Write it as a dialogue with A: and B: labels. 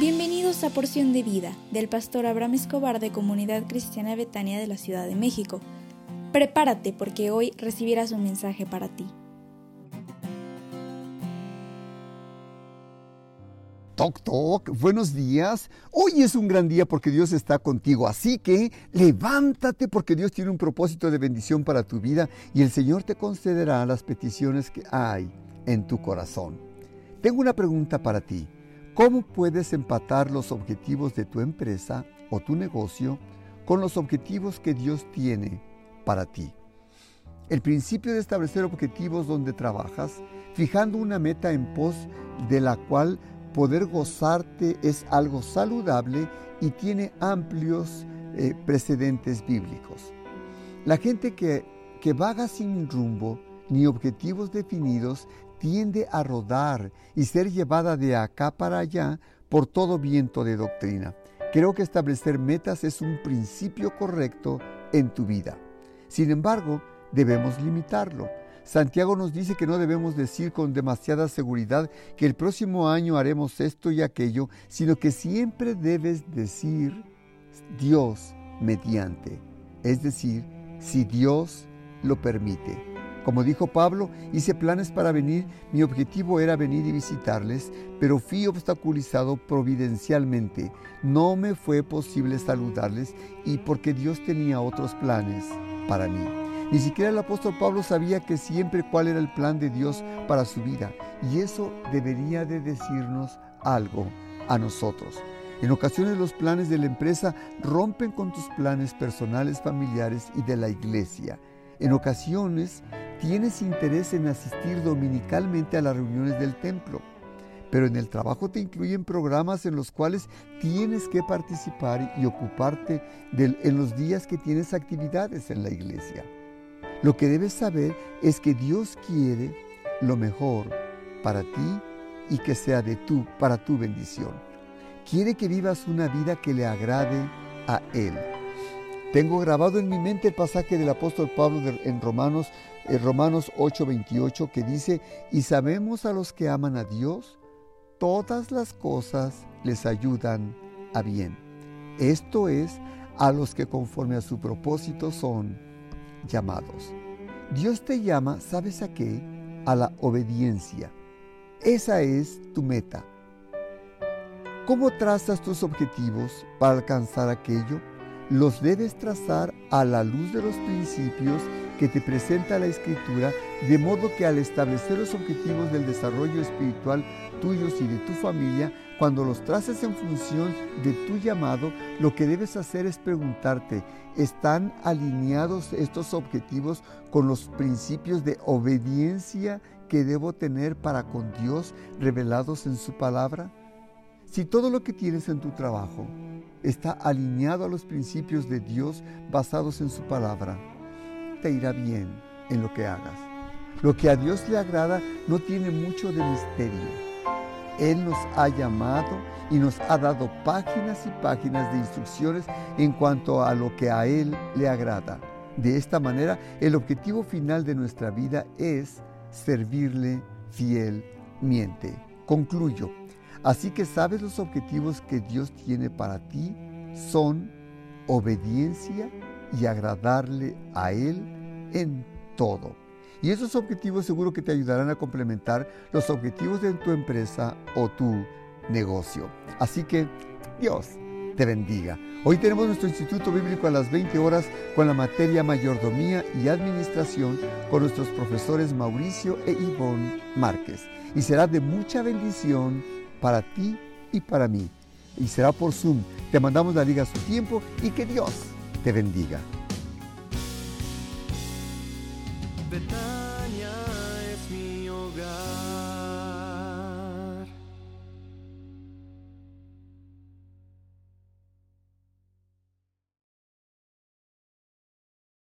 A: Bienvenidos a Porción de Vida del pastor Abraham Escobar de Comunidad Cristiana Betania de la Ciudad de México. Prepárate porque hoy recibirás un mensaje para ti.
B: Toc, toc, buenos días. Hoy es un gran día porque Dios está contigo, así que levántate porque Dios tiene un propósito de bendición para tu vida y el Señor te concederá las peticiones que hay en tu corazón. Tengo una pregunta para ti. ¿Cómo puedes empatar los objetivos de tu empresa o tu negocio con los objetivos que Dios tiene para ti? El principio de establecer objetivos donde trabajas, fijando una meta en pos de la cual poder gozarte es algo saludable y tiene amplios eh, precedentes bíblicos. La gente que, que vaga sin rumbo ni objetivos definidos tiende a rodar y ser llevada de acá para allá por todo viento de doctrina. Creo que establecer metas es un principio correcto en tu vida. Sin embargo, debemos limitarlo. Santiago nos dice que no debemos decir con demasiada seguridad que el próximo año haremos esto y aquello, sino que siempre debes decir Dios mediante, es decir, si Dios lo permite. Como dijo Pablo, hice planes para venir, mi objetivo era venir y visitarles, pero fui obstaculizado providencialmente. No me fue posible saludarles y porque Dios tenía otros planes para mí. Ni siquiera el apóstol Pablo sabía que siempre cuál era el plan de Dios para su vida y eso debería de decirnos algo a nosotros. En ocasiones los planes de la empresa rompen con tus planes personales, familiares y de la iglesia. En ocasiones tienes interés en asistir dominicalmente a las reuniones del templo, pero en el trabajo te incluyen programas en los cuales tienes que participar y ocuparte en los días que tienes actividades en la iglesia. Lo que debes saber es que Dios quiere lo mejor para ti y que sea de tú para tu bendición. Quiere que vivas una vida que le agrade a Él. Tengo grabado en mi mente el pasaje del apóstol Pablo en Romanos en Romanos 8:28 que dice, y sabemos a los que aman a Dios, todas las cosas les ayudan a bien. Esto es, a los que conforme a su propósito son llamados. Dios te llama, ¿sabes a qué? A la obediencia. Esa es tu meta. ¿Cómo trazas tus objetivos para alcanzar aquello? Los debes trazar a la luz de los principios que te presenta la Escritura, de modo que al establecer los objetivos del desarrollo espiritual tuyos y de tu familia, cuando los traces en función de tu llamado, lo que debes hacer es preguntarte, ¿están alineados estos objetivos con los principios de obediencia que debo tener para con Dios revelados en su palabra? Si todo lo que tienes en tu trabajo está alineado a los principios de Dios basados en su palabra, te irá bien en lo que hagas. Lo que a Dios le agrada no tiene mucho de misterio. Él nos ha llamado y nos ha dado páginas y páginas de instrucciones en cuanto a lo que a Él le agrada. De esta manera, el objetivo final de nuestra vida es servirle fielmente. Concluyo. Así que sabes los objetivos que Dios tiene para ti son obediencia y agradarle a Él en todo. Y esos objetivos seguro que te ayudarán a complementar los objetivos de tu empresa o tu negocio. Así que Dios te bendiga. Hoy tenemos nuestro Instituto Bíblico a las 20 horas con la materia Mayordomía y Administración con nuestros profesores Mauricio e Ivonne Márquez. Y será de mucha bendición para ti y para mí. Y será por Zoom. Te mandamos la liga a su tiempo y que Dios te bendiga.